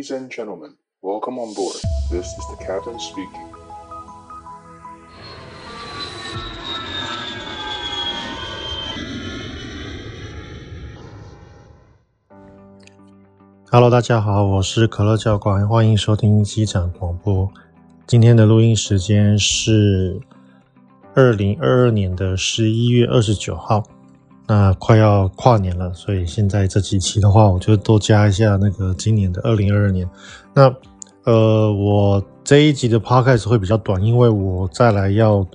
Ladies and gentlemen, welcome on board. This is the captain speaking. Hello，大家好，我是可乐教官，欢迎收听机长广播。今天的录音时间是二零二二年的十一月二十九号。那快要跨年了，所以现在这几期的话，我就多加一下那个今年的二零二二年。那呃，我这一集的 podcast 会比较短，因为我再来要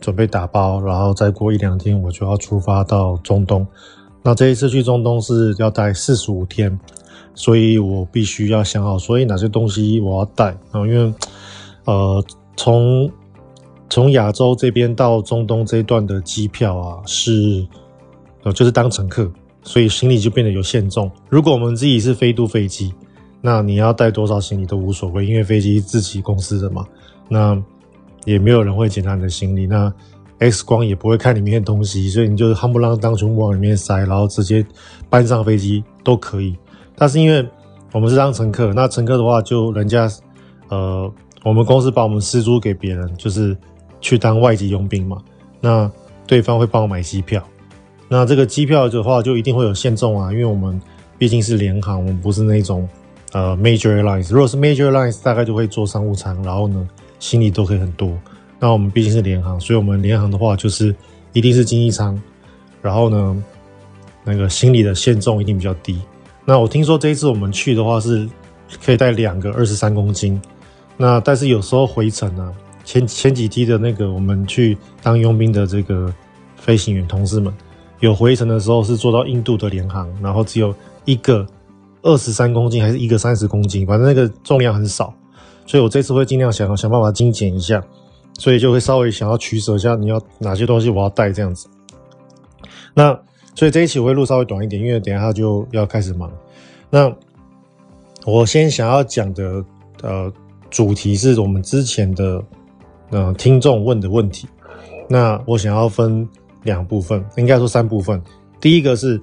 准备打包，然后再过一两天我就要出发到中东。那这一次去中东是要待四十五天，所以我必须要想好，所以哪些东西我要带啊？因为呃，从从亚洲这边到中东这一段的机票啊是。就是当乘客，所以行李就变得有限重。如果我们自己是飞度飞机，那你要带多少行李都无所谓，因为飞机自己公司的嘛。那也没有人会检查你的行李，那 X 光也不会看里面的东西，所以你就是夯不啷当全部往里面塞，然后直接搬上飞机都可以。但是因为我们是当乘客，那乘客的话就人家呃，我们公司把我们私租给别人，就是去当外籍佣兵嘛。那对方会帮我买机票。那这个机票的话，就一定会有限重啊，因为我们毕竟是联航，我们不是那种呃 major airlines。如果是 major airlines，大概就会坐商务舱，然后呢，行李都可以很多。那我们毕竟是联航，所以我们联航的话就是一定是经济舱，然后呢，那个行李的限重一定比较低。那我听说这一次我们去的话是可以带两个二十三公斤，那但是有时候回程呢、前前几梯的那个我们去当佣兵的这个飞行员同事们。有回程的时候是坐到印度的联航，然后只有一个二十三公斤，还是一个三十公斤，反正那个重量很少，所以我这次会尽量想想办法精简一下，所以就会稍微想要取舍一下，你要哪些东西我要带这样子。那所以这一期我会录稍微短一点，因为等一下就要开始忙。那我先想要讲的呃主题是我们之前的呃听众问的问题，那我想要分。两部分，应该说三部分。第一个是，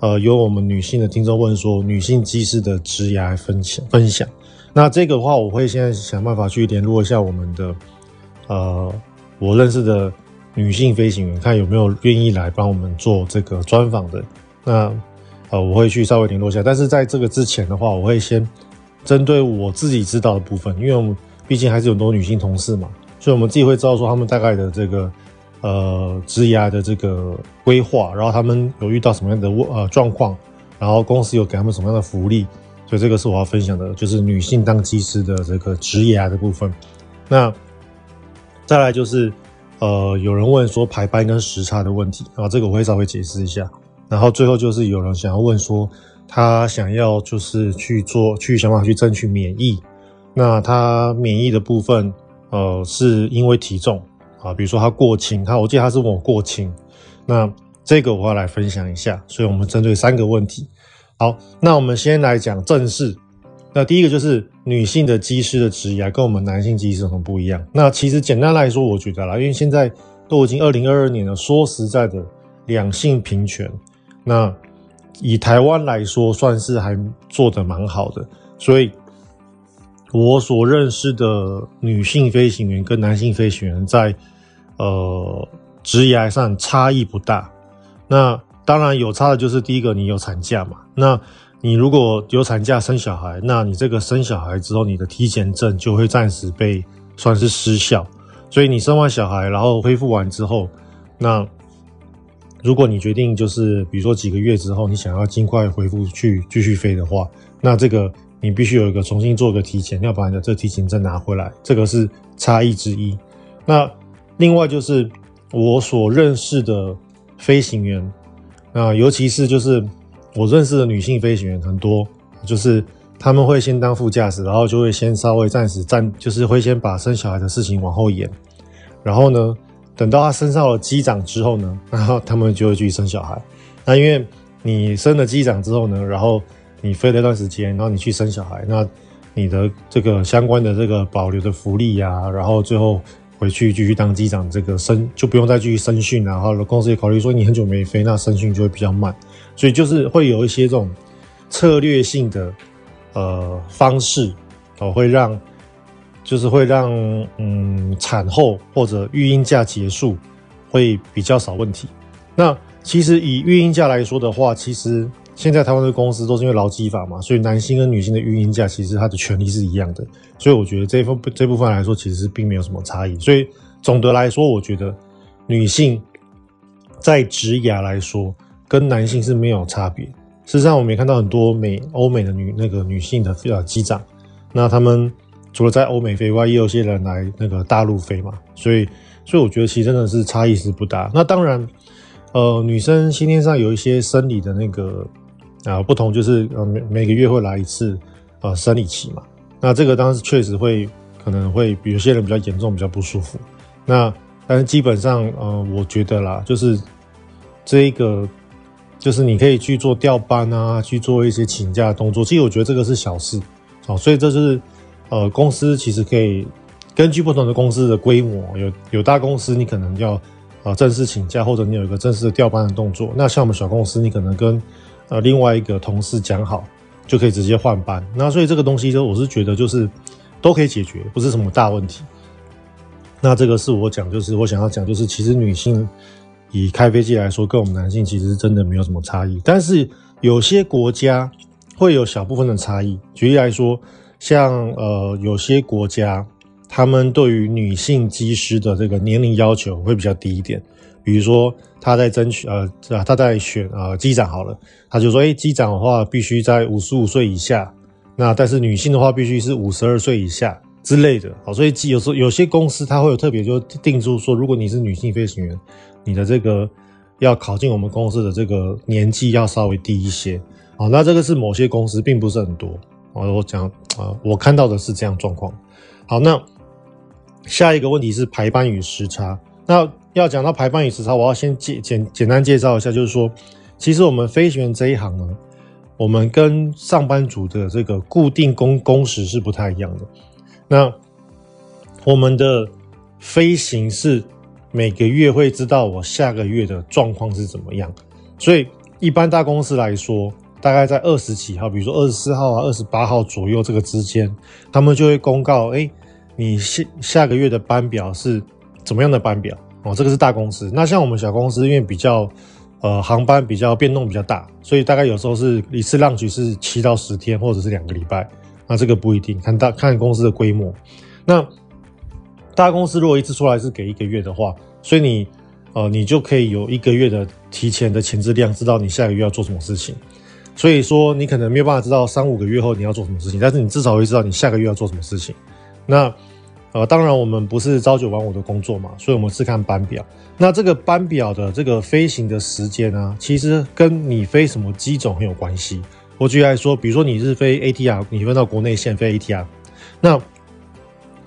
呃，由我们女性的听众问说，女性机师的职涯分享分享。那这个的话，我会现在想办法去联络一下我们的，呃，我认识的女性飞行员，看有没有愿意来帮我们做这个专访的。那，呃，我会去稍微联络一下。但是在这个之前的话，我会先针对我自己知道的部分，因为我们毕竟还是有很多女性同事嘛，所以我们自己会知道说他们大概的这个。呃，职涯的这个规划，然后他们有遇到什么样的呃状况，然后公司有给他们什么样的福利，所以这个是我要分享的，就是女性当技师的这个职涯的部分。那再来就是呃，有人问说排班跟时差的问题，啊，这个我会稍微解释一下。然后最后就是有人想要问说，他想要就是去做去想办法去争取免疫，那他免疫的部分，呃，是因为体重。啊，比如说他过轻，他我记得他是问我过轻，那这个我要来分享一下，所以我们针对三个问题。好，那我们先来讲正事。那第一个就是女性的机师的职业跟我们男性机师很不一样。那其实简单来说，我觉得啦，因为现在都已经二零二二年了，说实在的，两性平权，那以台湾来说，算是还做得蛮好的，所以。我所认识的女性飞行员跟男性飞行员在呃职业上差异不大。那当然有差的就是第一个，你有产假嘛。那你如果有产假生小孩，那你这个生小孩之后，你的体检证就会暂时被算是失效。所以你生完小孩，然后恢复完之后，那如果你决定就是比如说几个月之后，你想要尽快恢复去继续飞的话，那这个。你必须有一个重新做个体检，要把你的这个体检证拿回来，这个是差异之一。那另外就是我所认识的飞行员，啊，尤其是就是我认识的女性飞行员很多，就是他们会先当副驾驶，然后就会先稍微暂时暂，就是会先把生小孩的事情往后延，然后呢，等到他升上了机长之后呢，然后他们就会去生小孩。那因为你升了机长之后呢，然后你飞了一段时间，然后你去生小孩，那你的这个相关的这个保留的福利呀、然后最后回去继续当机长，这个升就不用再继续升训，然后公司也考虑说你很久没飞，那升训就会比较慢，所以就是会有一些这种策略性的呃方式哦，会让就是会让嗯产后或者育婴假结束会比较少问题。那其实以育婴假来说的话，其实现在台湾的公司都是因为劳基法嘛，所以男性跟女性的育婴假其实它的权利是一样的。所以我觉得这一部这部分来说，其实并没有什么差异。所以总的来说，我觉得女性在职涯来说跟男性是没有差别。事实上，我们也看到很多美欧美的女那个女性的呃机长，那他们除了在欧美飞外，也有些人来那个大陆飞嘛。所以，所以我觉得其实真的是差异是不大。那当然。呃，女生先天上有一些生理的那个啊不同，就是呃每每个月会来一次呃生理期嘛。那这个当时确实会可能会有些人比较严重，比较不舒服。那但是基本上呃，我觉得啦，就是这一个就是你可以去做调班啊，去做一些请假动作。其实我觉得这个是小事哦，所以这就是呃公司其实可以根据不同的公司的规模，有有大公司你可能要。啊，正式请假或者你有一个正式的调班的动作，那像我们小公司，你可能跟呃另外一个同事讲好，就可以直接换班。那所以这个东西就我是觉得就是都可以解决，不是什么大问题。那这个是我讲，就是我想要讲，就是其实女性以开飞机来说，跟我们男性其实真的没有什么差异，但是有些国家会有小部分的差异。举例来说，像呃有些国家。他们对于女性机师的这个年龄要求会比较低一点，比如说他在争取呃，他在选呃机长好了，他就说，诶，机长的话必须在五十五岁以下，那但是女性的话必须是五十二岁以下之类的，好，所以有时候有些公司他会有特别就定出说，如果你是女性飞行员，你的这个要考进我们公司的这个年纪要稍微低一些，好，那这个是某些公司并不是很多，我讲啊，我看到的是这样状况，好，那。下一个问题是排班与时差。那要讲到排班与时差，我要先简简简单介绍一下，就是说，其实我们飞行员这一行呢，我们跟上班族的这个固定工工时是不太一样的。那我们的飞行是每个月会知道我下个月的状况是怎么样，所以一般大公司来说，大概在二十几号，比如说二十四号啊、二十八号左右这个之间，他们就会公告，哎。你下下个月的班表是怎么样的班表哦？这个是大公司。那像我们小公司，因为比较呃航班比较变动比较大，所以大概有时候是一次浪局是七到十天，或者是两个礼拜。那这个不一定，看大看公司的规模。那大公司如果一次出来是给一个月的话，所以你呃你就可以有一个月的提前的前置量，知道你下个月要做什么事情。所以说你可能没有办法知道三五个月后你要做什么事情，但是你至少会知道你下个月要做什么事情。那，呃，当然我们不是朝九晚五的工作嘛，所以我们是看班表。那这个班表的这个飞行的时间呢，其实跟你飞什么机种很有关系。我举例来说，比如说你是飞 ATR，你飞到国内线飞 ATR，那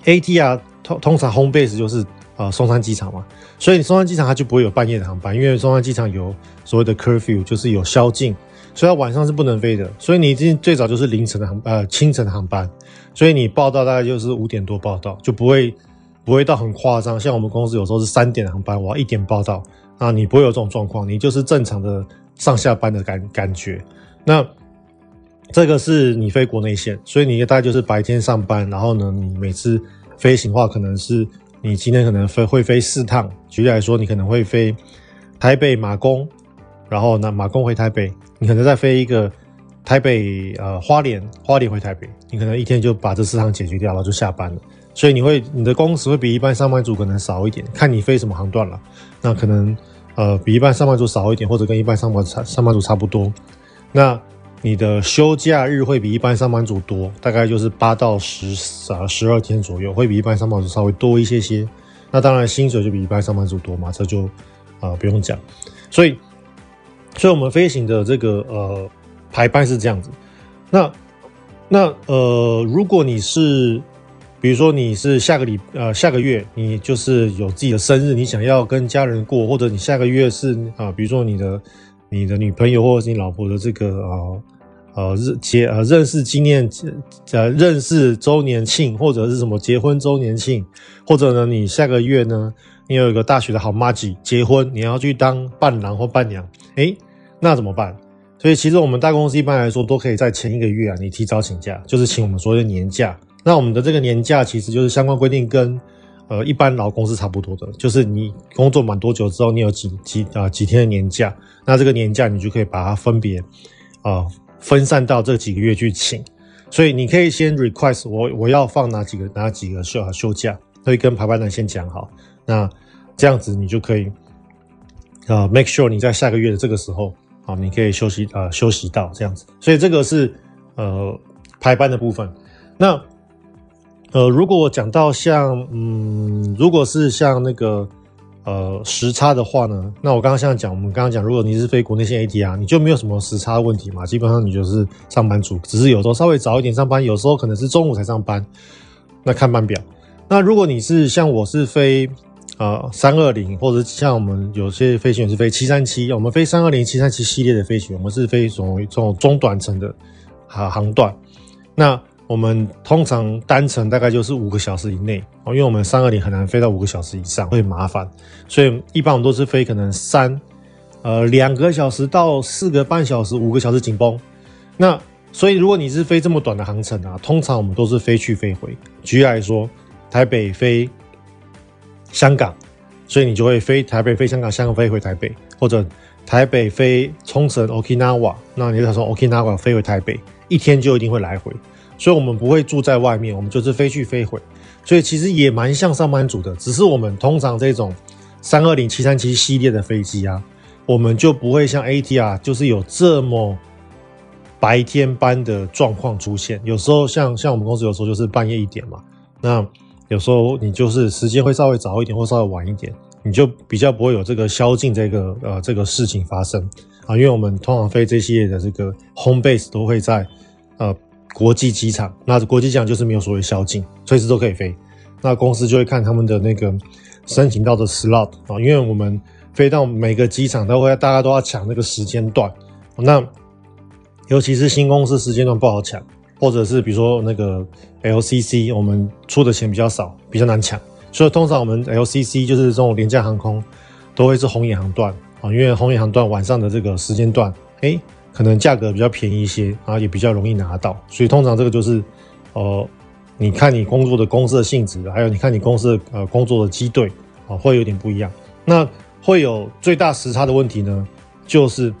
ATR 通通常 home base 就是呃松山机场嘛，所以松山机场它就不会有半夜的航班，因为松山机场有所谓的 curfew，就是有宵禁。所以晚上是不能飞的，所以你最最早就是凌晨的航呃清晨的航班，所以你报到大概就是五点多报到，就不会不会到很夸张。像我们公司有时候是三点的航班，我要一点报到啊，你不会有这种状况，你就是正常的上下班的感感觉。那这个是你飞国内线，所以你大概就是白天上班，然后呢，你每次飞行的话，可能是你今天可能飞会飞四趟，举例来说，你可能会飞台北马公，然后呢马公回台北。你可能再飞一个台北呃花莲，花莲回台北，你可能一天就把这四趟解决掉了，就下班了。所以你会你的工时会比一般上班族可能少一点，看你飞什么航段了。那可能呃比一般上班族少一点，或者跟一般上班差上班族差不多。那你的休假日会比一般上班族多，大概就是八到十啊十二天左右，会比一般上班族稍微多一些些。那当然薪水就比一般上班族多嘛，这就啊、不用讲。所以。所以，我们飞行的这个呃排班是这样子。那那呃，如果你是，比如说你是下个礼呃下个月，你就是有自己的生日，你想要跟家人过，或者你下个月是啊、呃，比如说你的你的女朋友或者是你老婆的这个啊呃呃结呃认识纪念呃认识周年庆，或者是什么结婚周年庆，或者呢你下个月呢？你有一个大学的好麻吉结婚，你要去当伴郎或伴娘，诶，那怎么办？所以其实我们大公司一般来说都可以在前一个月啊，你提早请假，就是请我们所谓的年假。那我们的这个年假其实就是相关规定跟呃一般劳工是差不多的，就是你工作满多久之后，你有几几啊、几天的年假，那这个年假你就可以把它分别啊、分散到这几个月去请。所以你可以先 request 我我要放哪几个哪几个休休假，可以跟排班人先讲好。那这样子你就可以啊、呃、make sure 你在下个月的这个时候。好，你可以休息啊、呃，休息到这样子，所以这个是呃排班的部分。那呃，如果讲到像嗯，如果是像那个呃时差的话呢，那我刚刚像讲，我们刚刚讲，如果你是飞国内线 ATR，你就没有什么时差问题嘛，基本上你就是上班族，只是有时候稍微早一点上班，有时候可能是中午才上班，那看班表。那如果你是像我是飞。呃，三二零或者像我们有些飞行员是飞七三七，我们飞三二零、七三七系列的飞行员，我们是飞从这种中短程的航航段。那我们通常单程大概就是五个小时以内，因为我们三二零很难飞到五个小时以上，会麻烦，所以一般我们都是飞可能三呃两个小时到四个半小时，五个小时紧绷。那所以如果你是飞这么短的航程啊，通常我们都是飞去飞回。举例来说，台北飞。香港，所以你就会飞台北飞香港，香港飞回台北，或者台北飞冲绳 Okinawa，那你就从 Okinawa 飞回台北，一天就一定会来回。所以我们不会住在外面，我们就是飞去飞回。所以其实也蛮像上班族的，只是我们通常这种三二零、七三七系列的飞机啊，我们就不会像 ATR，就是有这么白天班的状况出现。有时候像像我们公司有时候就是半夜一点嘛，那。有时候你就是时间会稍微早一点或稍微晚一点，你就比较不会有这个宵禁这个呃这个事情发生啊，因为我们通常飞这系列的这个 home base 都会在呃国际机场，那国际机场就是没有所谓宵禁，随时都可以飞。那公司就会看他们的那个申请到的 slot 啊，因为我们飞到每个机场都会大家都要抢那个时间段，那尤其是新公司时间段不好抢。或者是比如说那个 LCC，我们出的钱比较少，比较难抢，所以通常我们 LCC 就是这种廉价航空，都会是红眼航段啊，因为红眼航段晚上的这个时间段，哎，可能价格比较便宜一些啊，也比较容易拿到，所以通常这个就是，呃，你看你工作的公司的性质，还有你看你公司的呃工作的机队啊，会有点不一样。那会有最大时差的问题呢，就是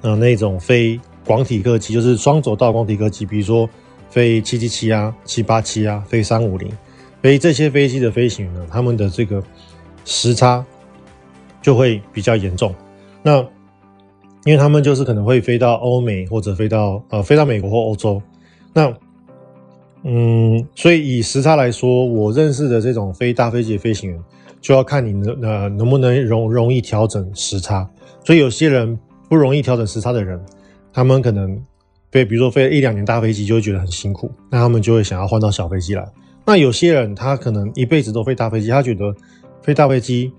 呃那种飞。广体客机就是双轴道广体客机，比如说飞七七七啊、七八七啊、飞三五零，飞这些飞机的飞行员呢，他们的这个时差就会比较严重。那因为他们就是可能会飞到欧美或者飞到呃飞到美国或欧洲。那嗯，所以以时差来说，我认识的这种飞大飞机的飞行员，就要看你能呃能不能容容易调整时差。所以有些人不容易调整时差的人。他们可能飞，比如说飞了一两年大飞机，就会觉得很辛苦，那他们就会想要换到小飞机来。那有些人他可能一辈子都飞大飞机，他觉得飞大飞机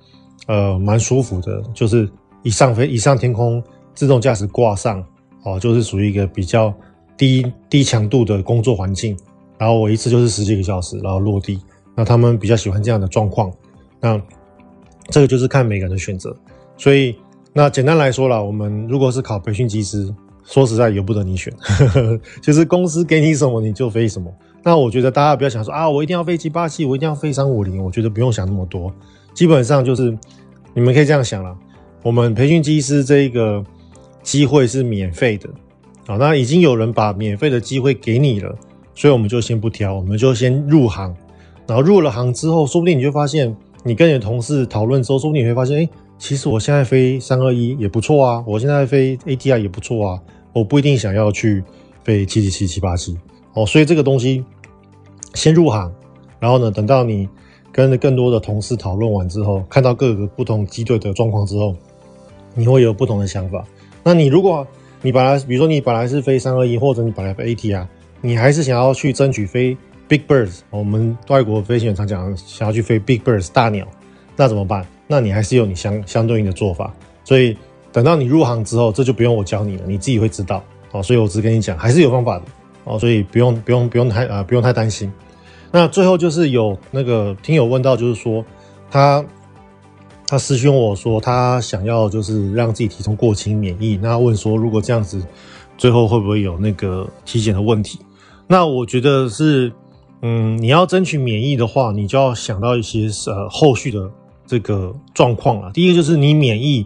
呃蛮舒服的，就是一上飞一上天空，自动驾驶挂上哦，就是属于一个比较低低强度的工作环境，然后我一次就是十几个小时，然后落地。那他们比较喜欢这样的状况。那这个就是看每个人的选择。所以那简单来说啦，我们如果是考培训机师。说实在，由不得你选，就是公司给你什么你就飞什么。那我觉得大家不要想说啊，我一定要飞七八七，我一定要飞三五零。我觉得不用想那么多，基本上就是你们可以这样想了。我们培训机师这一个机会是免费的，好，那已经有人把免费的机会给你了，所以我们就先不挑，我们就先入行。然后入了行之后，说不定你就发现，你跟你的同事讨论之后，说不定你会发现，哎。其实我现在飞三二一也不错啊，我现在飞 ATR 也不错啊，我不一定想要去飞七七七七八七哦，所以这个东西先入行，然后呢，等到你跟更多的同事讨论完之后，看到各个不同机队的状况之后，你会有不同的想法。那你如果你本来，比如说你本来是飞三二一，或者你本来飞 AT 啊你还是想要去争取飞 Big Birds，我们外国飞行员常讲想要去飞 Big Birds 大鸟，那怎么办？那你还是有你相相对应的做法，所以等到你入行之后，这就不用我教你了，你自己会知道哦。所以我只跟你讲，还是有方法的哦，所以不用不用不用太啊、不用太担心。那最后就是有那个听友问到，就是说他他私讯我说他想要就是让自己体重过轻免疫，那问说如果这样子，最后会不会有那个体检的问题？那我觉得是，嗯，你要争取免疫的话，你就要想到一些呃后续的这个状况了。第一个就是你免疫，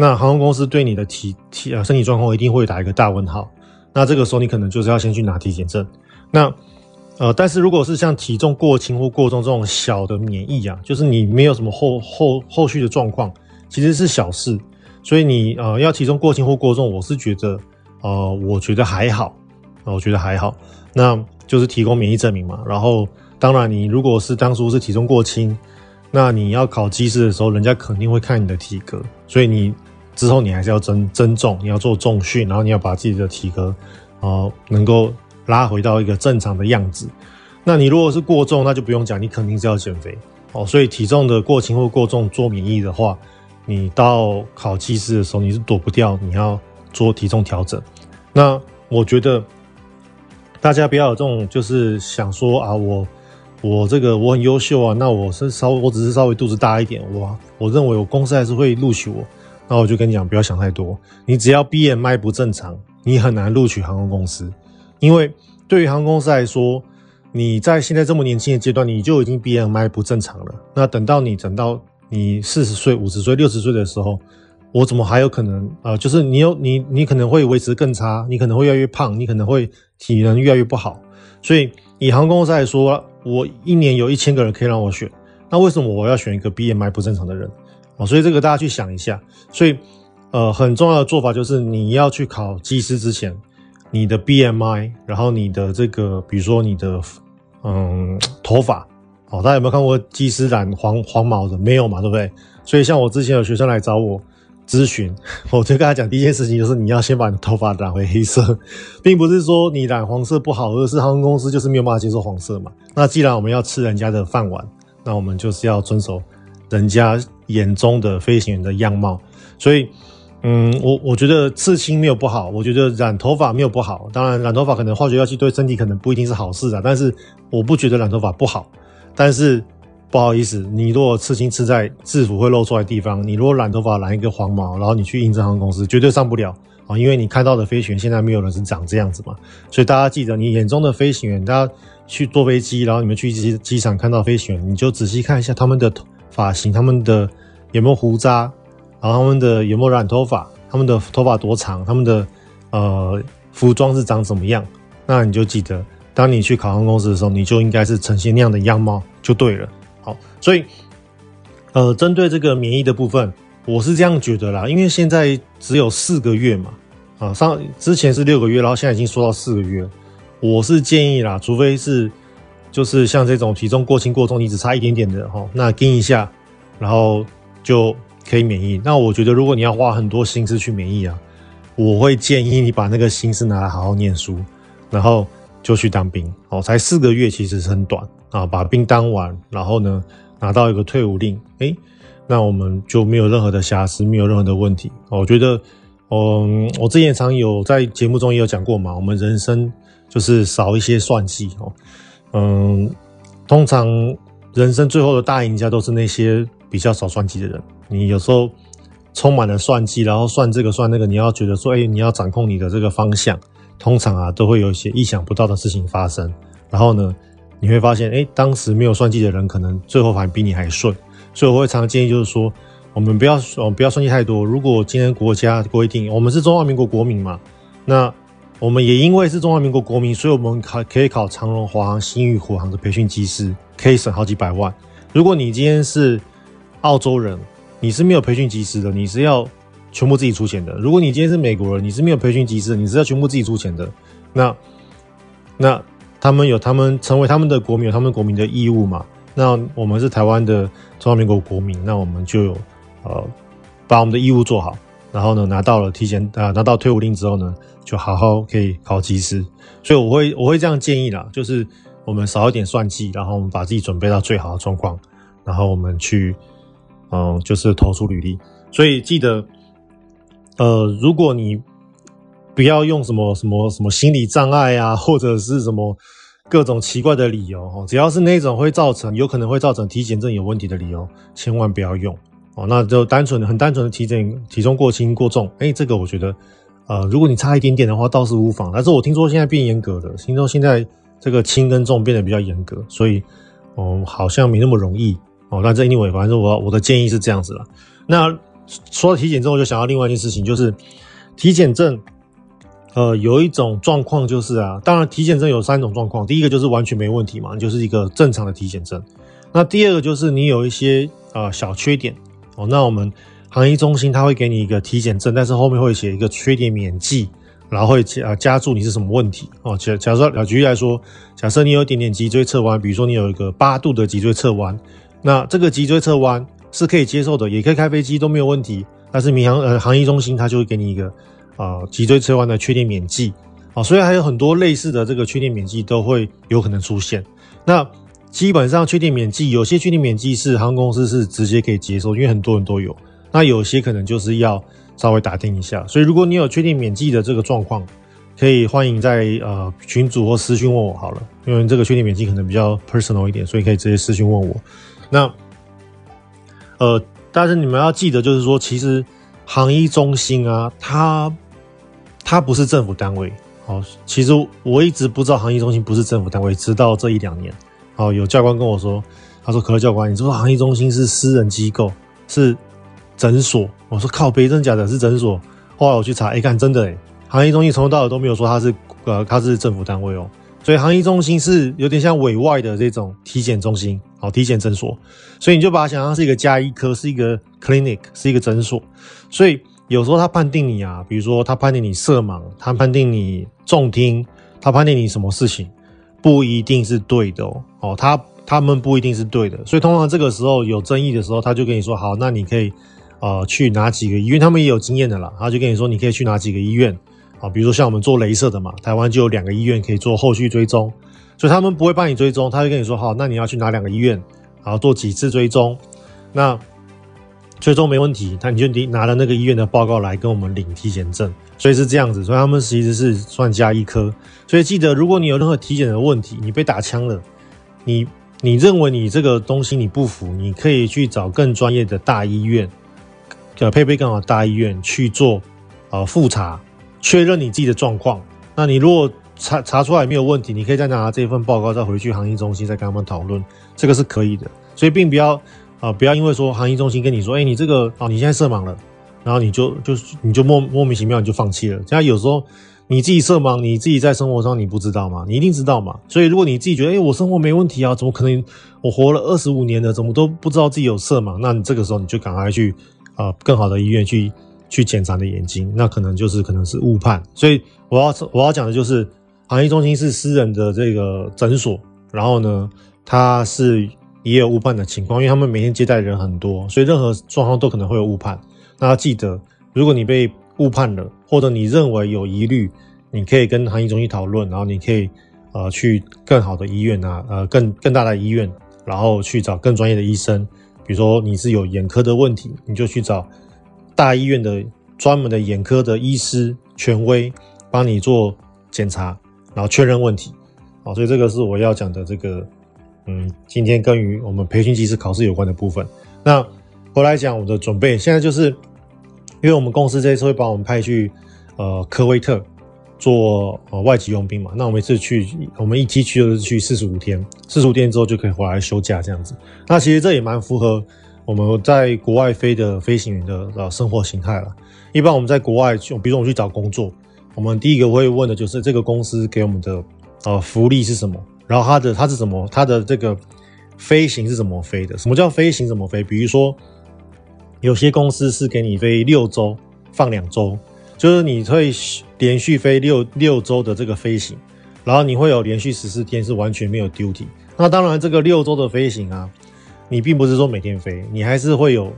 那航空公司对你的体体啊身体状况一定会打一个大问号。那这个时候你可能就是要先去拿体检证。那呃，但是如果是像体重过轻或过重这种小的免疫啊，就是你没有什么后后后续的状况，其实是小事。所以你呃要体重过轻或过重，我是觉得呃我觉得还好，我觉得还好。那就是提供免疫证明嘛。然后当然你如果是当初是体重过轻，那你要考机师的时候，人家肯定会看你的体格，所以你之后你还是要增增重，你要做重训，然后你要把自己的体格呃能够。拉回到一个正常的样子，那你如果是过重，那就不用讲，你肯定是要减肥哦。所以体重的过轻或过重做免疫的话，你到考技师的时候你是躲不掉，你要做体重调整。那我觉得大家不要有这种就是想说啊，我我这个我很优秀啊，那我是稍我只是稍微肚子大一点，我我认为我公司还是会录取我。那我就跟你讲，不要想太多，你只要 BMI 不正常，你很难录取航空公司。因为对于航空公司来说，你在现在这么年轻的阶段，你就已经 BMI 不正常了。那等到你等到你四十岁、五十岁、六十岁的时候，我怎么还有可能？呃，就是你有你你可能会维持更差，你可能会越来越胖，你可能会体能越来越不好。所以以航空公司来说，我一年有一千个人可以让我选，那为什么我要选一个 BMI 不正常的人？哦，所以这个大家去想一下。所以呃，很重要的做法就是你要去考技师之前。你的 BMI，然后你的这个，比如说你的嗯头发，哦，大家有没有看过技师染黄黄毛的？没有嘛，对不对？所以像我之前有学生来找我咨询，我就跟他讲，第一件事情就是你要先把你的头发染回黑色，并不是说你染黄色不好，而是航空公司就是没有办法接受黄色嘛。那既然我们要吃人家的饭碗，那我们就是要遵守人家眼中的飞行员的样貌，所以。嗯，我我觉得刺青没有不好，我觉得染头发没有不好。当然，染头发可能化学药剂对身体可能不一定是好事啊。但是我不觉得染头发不好。但是不好意思，你如果刺青刺在制服会露出来地方，你如果染头发染一个黄毛，然后你去应征航空公司，绝对上不了啊！因为你看到的飞行员现在没有人是长这样子嘛。所以大家记得，你眼中的飞行员，大家去坐飞机，然后你们去机机场看到飞行员，你就仔细看一下他们的发型，他们的有没有胡渣。然后他们的有没有染头发？他们的头发多长？他们的呃服装是长怎么样？那你就记得，当你去考航空公司的时候，你就应该是呈现那样的样貌就对了。好，所以呃，针对这个免疫的部分，我是这样觉得啦，因为现在只有四个月嘛，啊，上之前是六个月，然后现在已经说到四个月，我是建议啦，除非是就是像这种体重过轻过重，你只差一点点的哈，那跟一下，然后就。可以免疫，那我觉得如果你要花很多心思去免疫啊，我会建议你把那个心思拿来好好念书，然后就去当兵哦。才四个月，其实是很短啊，把兵当完，然后呢拿到一个退伍令，诶，那我们就没有任何的瑕疵，没有任何的问题。我觉得，嗯，我之前常有在节目中也有讲过嘛，我们人生就是少一些算计哦，嗯，通常人生最后的大赢家都是那些比较少算计的人。你有时候充满了算计，然后算这个算那个，你要觉得说，哎，你要掌控你的这个方向，通常啊都会有一些意想不到的事情发生。然后呢，你会发现，哎，当时没有算计的人，可能最后反而比你还顺。所以我会常常建议，就是说，我们不要，我们不要算计太多。如果今天国家规定我们是中华民国国民嘛，那我们也因为是中华民国国民，所以我们考可以考长荣、华航、新宇、虎航的培训机师，可以省好几百万。如果你今天是澳洲人，你是没有培训机师的，你是要全部自己出钱的。如果你今天是美国人，你是没有培训机师，你是要全部自己出钱的。那那他们有他们成为他们的国民，有他们国民的义务嘛？那我们是台湾的中华民国国民，那我们就有呃把我们的义务做好，然后呢拿到了提前啊、拿到退伍令之后呢，就好好可以考机师。所以我会我会这样建议啦，就是我们少一点算计，然后我们把自己准备到最好的状况，然后我们去。嗯，就是投出履历，所以记得，呃，如果你不要用什么什么什么心理障碍啊，或者是什么各种奇怪的理由哦，只要是那种会造成有可能会造成体检证有问题的理由，千万不要用哦，那就单纯的很单纯的体检体重过轻过重，哎、这个我觉得，呃，如果你差一点点的话，倒是无妨。但是我听说现在变严格了，听说现在这个轻跟重变得比较严格，所以哦，好像没那么容易哦。那这 anyway，反正我我的建议是这样子了。那说到体检证，我就想到另外一件事情，就是体检证，呃，有一种状况就是啊，当然体检证有三种状况，第一个就是完全没问题嘛，就是一个正常的体检证。那第二个就是你有一些呃小缺点。哦，那我们行医中心他会给你一个体检证，但是后面会写一个缺点免记，然后会加加注你是什么问题哦。假假设举例来说，假设你有一点点脊椎侧弯，比如说你有一个八度的脊椎侧弯，那这个脊椎侧弯是可以接受的，也可以开飞机都没有问题。但是民航呃航医中心他就会给你一个啊、呃、脊椎侧弯的确定免记啊，所以还有很多类似的这个确定免记都会有可能出现。那基本上确定免记，有些确定免记是航空公司是直接可以接受，因为很多人都有。那有些可能就是要稍微打听一下。所以如果你有确定免记的这个状况，可以欢迎在呃群组或私讯问我好了，因为这个确定免记可能比较 personal 一点，所以可以直接私讯问我。那呃，但是你们要记得，就是说，其实航医中心啊，它它不是政府单位。好，其实我一直不知道航医中心不是政府单位，直到这一两年。哦，有教官跟我说，他说：“可乐教官，你知不知道航医中心是私人机构，是诊所。”我说：“靠北，真假的？是诊所？”后来我去查，一看，真的诶，航医中心从头到尾都没有说他是呃，他是政府单位哦。所以航医中心是有点像委外的这种体检中心，好，体检诊所。所以你就把它想象是一个家医科，是一个 clinic，是一个诊所。所以有时候他判定你啊，比如说他判定你色盲，他判定你重听，他判定你什么事情。不一定是对的哦，哦，他他们不一定是对的，所以通常这个时候有争议的时候，他就跟你说，好，那你可以，呃，去哪几个医院？他们也有经验的啦，他就跟你说，你可以去哪几个医院啊？比如说像我们做镭射的嘛，台湾就有两个医院可以做后续追踪，所以他们不会帮你追踪，他就跟你说，好，那你要去哪两个医院，然后做几次追踪，那。最终没问题，那你就拿了那个医院的报告来跟我们领体检证，所以是这样子，所以他们其实是算加医科。所以记得，如果你有任何体检的问题，你被打枪了，你你认为你这个东西你不服，你可以去找更专业的大医院，呃，配备更好的大医院去做呃复查，确认你自己的状况。那你如果查查出来没有问题，你可以再拿这份报告再回去航医中心再跟他们讨论，这个是可以的。所以并不要。啊，不要因为说航医中心跟你说，哎、你这个啊，你现在色盲了，然后你就就你就莫莫名其妙你就放弃了。现在有时候你自己色盲，你自己在生活上你不知道吗？你一定知道嘛。所以如果你自己觉得，哎、我生活没问题啊，怎么可能我活了二十五年了，怎么都不知道自己有色盲？那你这个时候你就赶快去啊更好的医院去去检查你的眼睛，那可能就是可能是误判。所以我要我要讲的就是，航医中心是私人的这个诊所，然后呢，它是。也有误判的情况，因为他们每天接待人很多，所以任何状况都可能会有误判。那要记得，如果你被误判了，或者你认为有疑虑，你可以跟航医中心讨论，然后你可以呃去更好的医院啊，呃更更大的医院，然后去找更专业的医生。比如说你是有眼科的问题，你就去找大医院的专门的眼科的医师权威帮你做检查，然后确认问题。好，所以这个是我要讲的这个。嗯，今天跟于我们培训机师考试有关的部分。那回来讲我的准备，现在就是因为我们公司这一次会把我们派去呃科威特做呃外籍佣兵嘛。那我们一次去，我们一期去就是去四十五天，四十五天之后就可以回来休假这样子。那其实这也蛮符合我们在国外飞的飞行员的呃生活形态了。一般我们在国外，比如说我们去找工作，我们第一个会问的就是这个公司给我们的呃福利是什么。然后它的它是怎么它的这个飞行是怎么飞的？什么叫飞行怎么飞？比如说有些公司是给你飞六周放两周，就是你会连续飞六六周的这个飞行，然后你会有连续十四天是完全没有 duty。那当然这个六周的飞行啊，你并不是说每天飞，你还是会有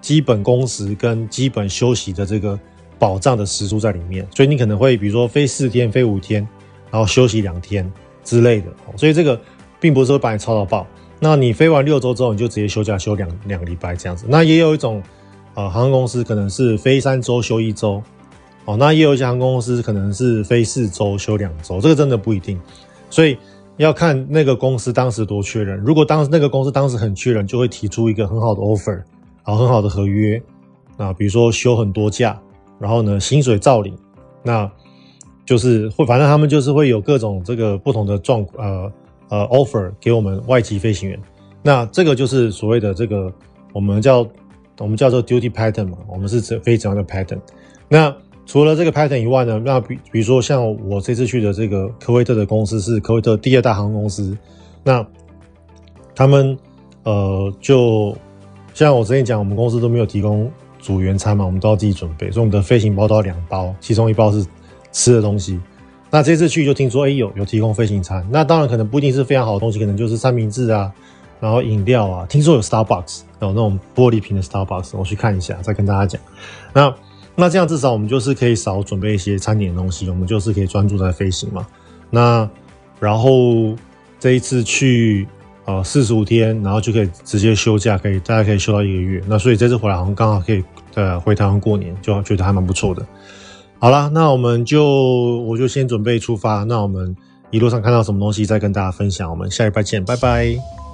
基本工时跟基本休息的这个保障的时数在里面。所以你可能会比如说飞四天飞五天，然后休息两天。之类的，所以这个并不是说把你操到爆。那你飞完六周之后，你就直接休假休两两个礼拜这样子。那也有一种，呃，航空公司可能是飞三周休一周，哦，那也有一些航空公司可能是飞四周休两周，这个真的不一定。所以要看那个公司当时多缺人。如果当时那个公司当时很缺人，就会提出一个很好的 offer，然后很好的合约，啊，比如说休很多假，然后呢薪水照领，那就是会，反正他们就是会有各种这个不同的状呃呃 offer 给我们外籍飞行员，那这个就是所谓的这个我们叫我们叫做 duty pattern 嘛，我们是这飞怎样的 pattern，那除了这个 pattern 以外呢，那比比如说像我这次去的这个科威特的公司是科威特第二大航空公司，那他们呃就。像我之前讲，我们公司都没有提供组员餐嘛，我们都要自己准备，所以我们的飞行包都要两包，其中一包是吃的东西。那这次去就听说，哎、欸，有有提供飞行餐，那当然可能不一定是非常好的东西，可能就是三明治啊，然后饮料啊，听说有 Starbucks，有那种玻璃瓶的 Starbucks，我去看一下，再跟大家讲。那那这样至少我们就是可以少准备一些餐点的东西，我们就是可以专注在飞行嘛。那然后这一次去。呃，四十五天，然后就可以直接休假，可以大家可以休到一个月。那所以这次回来好像刚好可以呃回台湾过年，就觉得还蛮不错的。好啦，那我们就我就先准备出发。那我们一路上看到什么东西再跟大家分享。我们下礼拜见，拜拜。